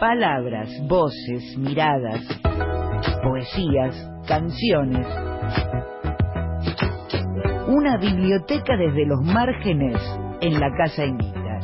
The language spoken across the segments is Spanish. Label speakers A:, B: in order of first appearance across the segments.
A: Palabras, voces, miradas, poesías, canciones. Una biblioteca desde los márgenes en la Casa Invita.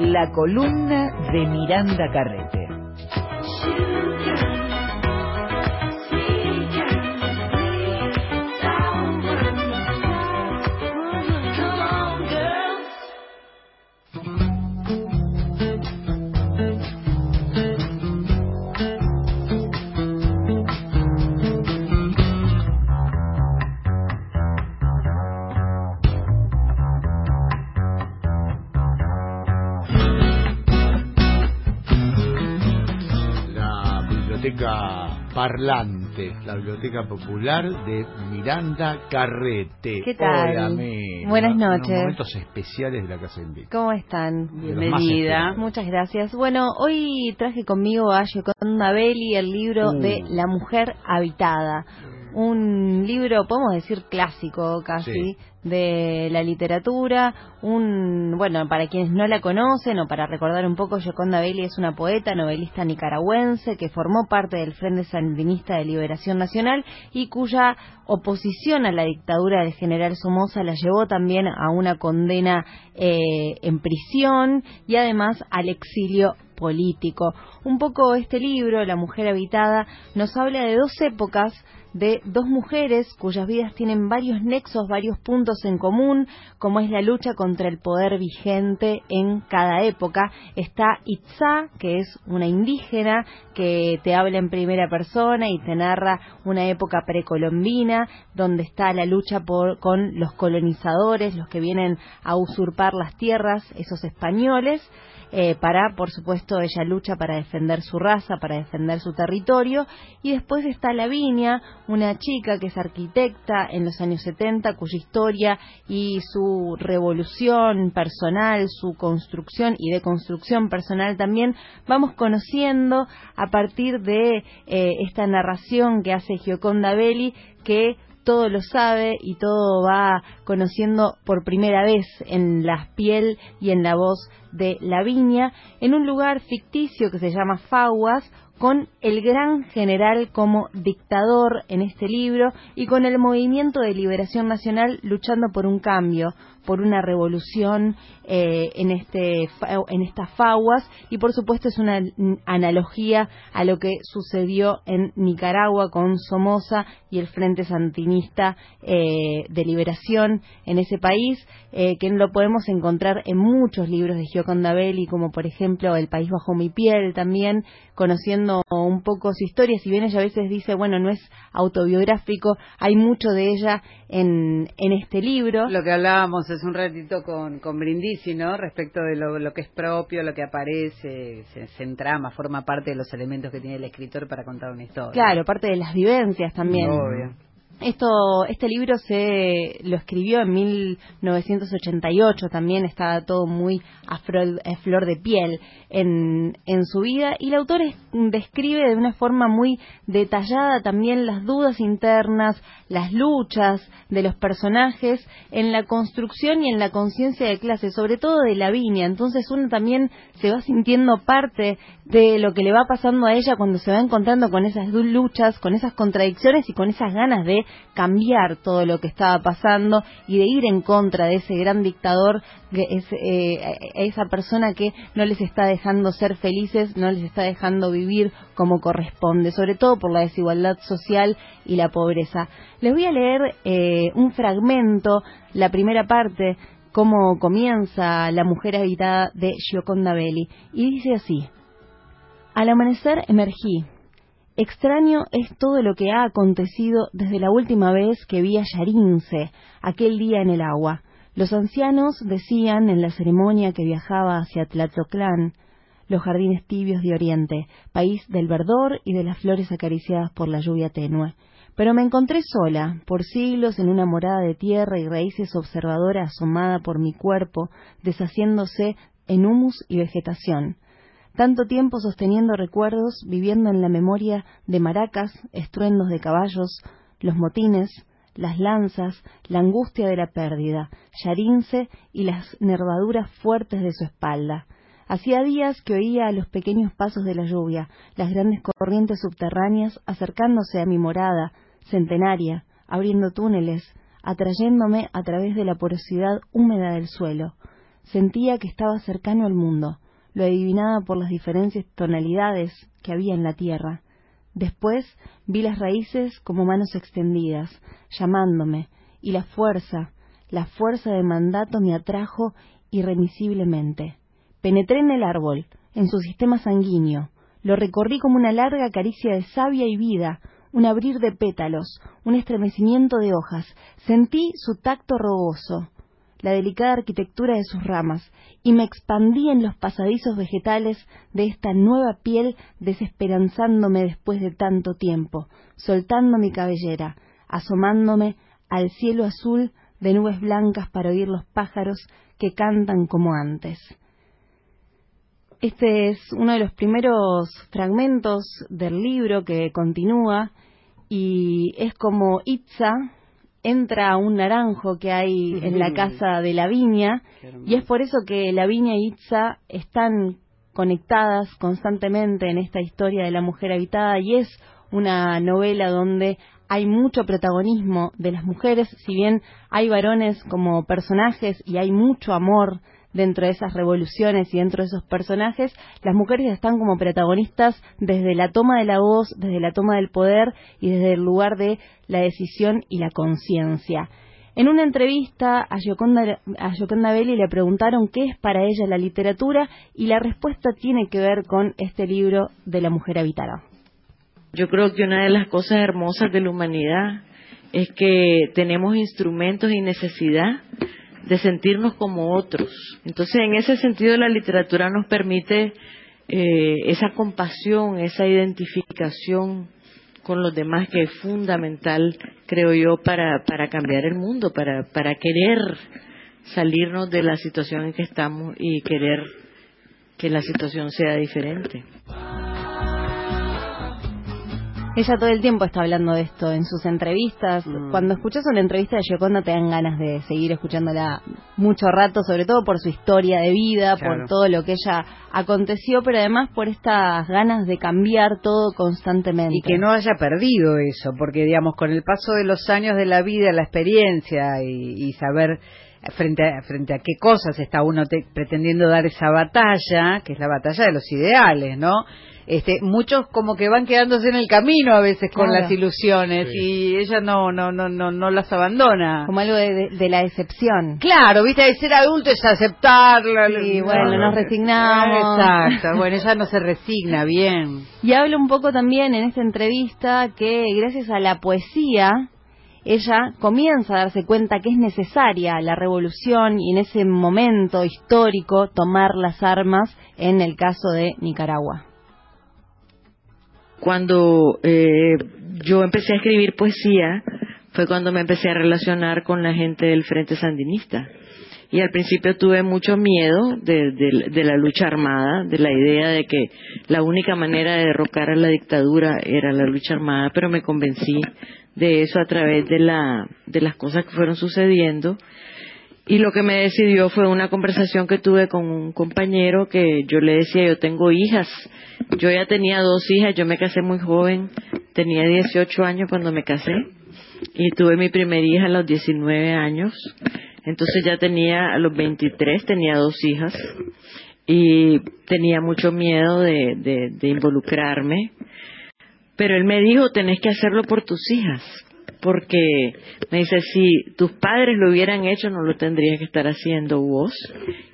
A: La columna de Miranda Carrete.
B: Parlante, la Biblioteca Popular de Miranda Carrete.
C: ¿Qué tal?
B: Hola,
C: Buenas noches.
B: momentos especiales de la Casa.
C: ¿Cómo están?
B: Bienvenida.
C: Muchas gracias. Bueno, hoy traje conmigo a Yoconda Belli el libro
B: Uh.
C: de La Mujer Habitada. Un libro, podemos decir, clásico casi,
B: Sí.
C: De la literatura. Un, bueno, para quienes no la conocen o para recordar un poco, Yoconda Belli es una poeta, novelista nicaragüense que formó parte del Frente Sandinista de Liberación Nacional y cuya oposición a la dictadura del general Somoza la llevó también a una condena eh, en prisión y además al exilio político. Un poco este libro, La mujer habitada, nos habla de dos épocas de dos mujeres cuyas vidas tienen varios nexos, varios puntos en común, como es la lucha contra el poder vigente en cada época. Está Itzá, que es una indígena que te habla en primera persona y te narra una época precolombina, donde está la lucha por, con los colonizadores, los que vienen a usurpar las tierras, esos españoles. Eh, para, por supuesto, ella lucha para defender su raza, para defender su territorio. Y después está Lavinia, una chica que es arquitecta en los años 70, cuya historia y su revolución personal, su construcción y deconstrucción personal también vamos conociendo a partir de eh, esta narración que hace Gioconda Belli, que todo lo sabe y todo va conociendo por primera vez en la piel y en la voz de Lavinia, en un lugar ficticio que se llama Faguas, con el gran general como dictador en este libro y con el movimiento de liberación nacional luchando por un cambio, por una revolución eh, en, este, en estas faguas y por supuesto es una analogía a lo que sucedió en Nicaragua con Somoza y el Frente Sandinista eh, de Liberación en ese país, eh, que lo podemos encontrar en muchos libros de Gioconda Belli, como por ejemplo El País Bajo Mi Piel también, conociendo un poco su historia, si bien ella a veces dice, bueno, no es autobiográfico, hay mucho de ella en, en este libro.
D: Lo que hablábamos hace un ratito con, con Brindisi, ¿no? Respecto de lo, lo que es propio, lo que aparece, se, se entrama, forma parte de los elementos que tiene el escritor para contar una historia.
C: Claro, parte de las vivencias también.
D: Obvio.
C: Esto, este libro se lo escribió en 1988, también estaba todo muy a flor, de piel en, en su vida y el autor es- describe de una forma muy detallada también las dudas internas, las luchas de los personajes en la construcción y en la conciencia de clase, sobre todo de Lavinia. Entonces uno también se va sintiendo parte de lo que le va pasando a ella cuando se va encontrando con esas luchas, con esas contradicciones y con esas ganas de cambiar todo lo que estaba pasando y de ir en contra de ese gran dictador, que es, eh, esa persona que no les está dejando ser felices, no les está dejando vivir como corresponde, sobre todo por la desigualdad social y la pobreza. Les voy a leer eh, un fragmento, la primera parte, cómo comienza La mujer habitada de Gioconda Belli, y dice así. Al amanecer emergí. Extraño es todo lo que ha acontecido desde la última vez que vi a Yarince, aquel día en el agua. Los ancianos decían en la ceremonia que viajaba hacia Tlatzoclán, los jardines tibios de Oriente, país del verdor y de las flores acariciadas por la lluvia tenue. Pero me encontré sola, por siglos en una morada de tierra y raíces observadora asomada por mi cuerpo, deshaciéndose en humus y vegetación tanto tiempo sosteniendo recuerdos, viviendo en la memoria de maracas, estruendos de caballos, los motines, las lanzas, la angustia de la pérdida, Yarince y las nervaduras fuertes de su espalda. Hacía días que oía los pequeños pasos de la lluvia, las grandes corrientes subterráneas acercándose a mi morada, centenaria, abriendo túneles, atrayéndome a través de la porosidad húmeda del suelo. Sentía que estaba cercano al mundo, lo adivinaba por las diferentes tonalidades que había en la tierra. Después vi las raíces como manos extendidas, llamándome, y la fuerza, la fuerza de mandato me atrajo irremisiblemente. Penetré en el árbol, en su sistema sanguíneo, lo recorrí como una larga caricia de savia y vida, un abrir de pétalos, un estremecimiento de hojas, sentí su tacto rogoso, la delicada arquitectura de sus ramas, y me expandí en los pasadizos vegetales de esta nueva piel desesperanzándome después de tanto tiempo, soltando mi cabellera, asomándome al cielo azul de nubes blancas para oír los pájaros que cantan como antes. Este es uno de los primeros fragmentos del libro que continúa y es como Itza entra a un naranjo que hay en la casa de la viña y es por eso que la viña y Itza están conectadas constantemente en esta historia de la mujer habitada y es una novela donde hay mucho protagonismo de las mujeres, si bien hay varones como personajes y hay mucho amor dentro de esas revoluciones y dentro de esos personajes, las mujeres están como protagonistas desde la toma de la voz, desde la toma del poder y desde el lugar de la decisión y la conciencia. En una entrevista a Gioconda, a Belli le preguntaron qué es para ella la literatura y la respuesta tiene que ver con este libro de la mujer habitada.
E: Yo creo que una de las cosas hermosas de la humanidad es que tenemos instrumentos y necesidad de sentirnos como otros. Entonces, en ese sentido, la literatura nos permite eh, esa compasión, esa identificación con los demás que es fundamental, creo yo, para, para cambiar el mundo, para, para querer salirnos de la situación en que estamos y querer que la situación sea diferente.
C: Ella todo el tiempo está hablando de esto en sus entrevistas. Mm. Cuando escuchas una entrevista de Gioconda te dan ganas de seguir escuchándola mucho rato, sobre todo por su historia de vida, por todo lo que ella aconteció, pero además por estas ganas de cambiar todo constantemente.
D: Y que no haya perdido eso, porque digamos, con el paso de los años de la vida, la experiencia y, saber frente a, frente a qué cosas está uno pretendiendo dar esa batalla, que es la batalla de los ideales, ¿no? Este, muchos como que van quedándose en el camino a veces con las ilusiones y ella no, no, no, no, no las abandona.
C: Como algo de, la excepción.
D: Claro, viste, de ser adulto es aceptarla.
C: Y bueno, nos resignamos.
D: Exacto, bueno, ella no se resigna, bien.
C: Y habla un poco también en esta entrevista que gracias a la poesía ella comienza a darse cuenta que es necesaria la revolución y en ese momento histórico tomar las armas en el caso de Nicaragua
E: cuando eh, yo empecé a escribir poesía fue cuando me empecé a relacionar con la gente del Frente Sandinista. Y al principio tuve mucho miedo de, la lucha armada, de la idea de que la única manera de derrocar a la dictadura era la lucha armada, pero me convencí de eso a través de, la, de las cosas que fueron sucediendo y lo que me decidió fue una conversación que tuve con un compañero que yo le decía, yo tengo hijas. Yo ya tenía dos hijas, yo me casé muy joven, tenía 18 años cuando me casé y tuve mi primera hija a los 19 años. Entonces ya tenía, a los 23 tenía dos hijas y tenía mucho miedo de, de, de involucrarme. Pero él me dijo, tenés que hacerlo por tus hijas porque me dice, si tus padres lo hubieran hecho, no lo tendrías que estar haciendo vos,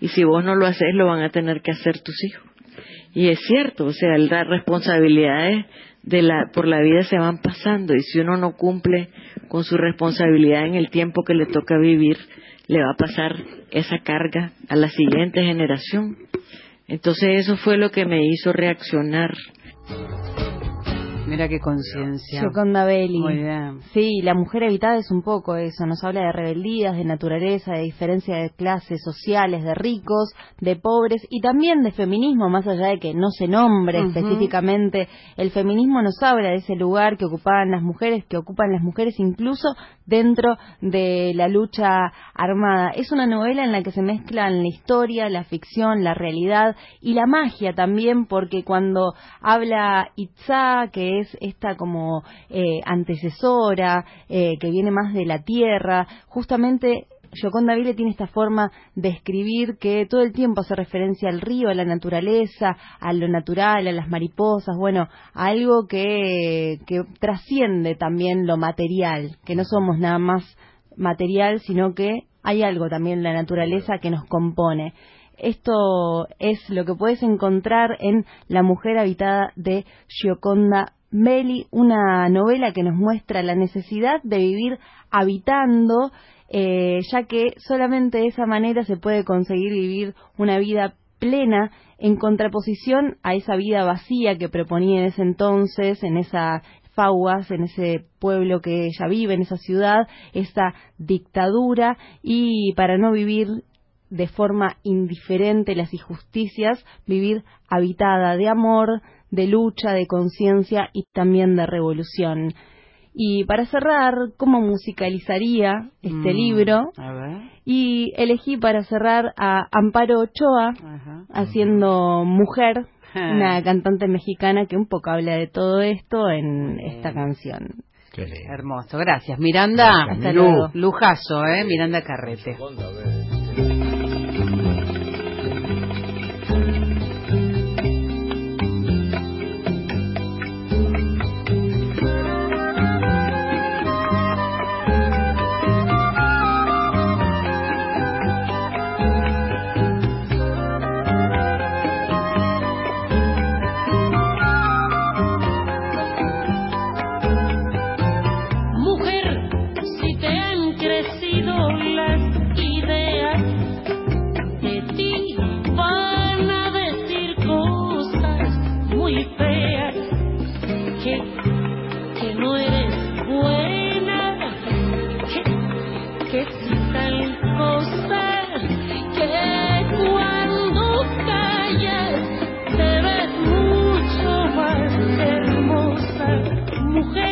E: y si vos no lo haces, lo van a tener que hacer tus hijos. Y es cierto, o sea, las responsabilidades de la, por la vida se van pasando, y si uno no cumple con su responsabilidad en el tiempo que le toca vivir, le va a pasar esa carga a la siguiente generación. Entonces eso fue lo que me hizo reaccionar.
D: Mira qué conciencia.
C: Yoconda Belli. Muy bien. Sí, la mujer habitada es un poco eso. Nos habla de rebeldías, de naturaleza, de diferencia de clases sociales, de ricos, de pobres y también de feminismo, más allá de que no se nombre específicamente. El feminismo nos habla de ese lugar que ocupaban las mujeres, que ocupan las mujeres incluso dentro de la lucha armada. Es una novela en la que se mezclan la historia, la ficción, la realidad y la magia también, porque cuando habla Itzá, que es esta como eh, antecesora, eh, que viene más de la tierra, justamente Yoconda Vile tiene esta forma de escribir que todo el tiempo hace referencia al río, a la naturaleza, a lo natural, a las mariposas, bueno, a algo que, que trasciende también lo material, que no somos nada más material, sino que hay algo también en la naturaleza que nos compone. Esto es lo que puedes encontrar en La mujer habitada de Gioconda Belli, una novela que nos muestra la necesidad de vivir habitando eh, ya que solamente de esa manera se puede conseguir vivir una vida plena en contraposición a esa vida vacía que proponía en ese entonces, en esa Fauas, en ese pueblo que ella vive, en esa ciudad, esa dictadura, y para no vivir de forma indiferente las injusticias, vivir habitada de amor, de lucha, de conciencia y también de revolución. Y para cerrar, ¿cómo musicalizaría este mm, libro? Y elegí para cerrar a Amparo Ochoa, haciendo Mujer, una cantante mexicana que un poco habla de todo esto en esta canción.
D: Hermoso, gracias. Miranda, hasta luego. Lujazo, ¿eh? Miranda Carrete. mujer.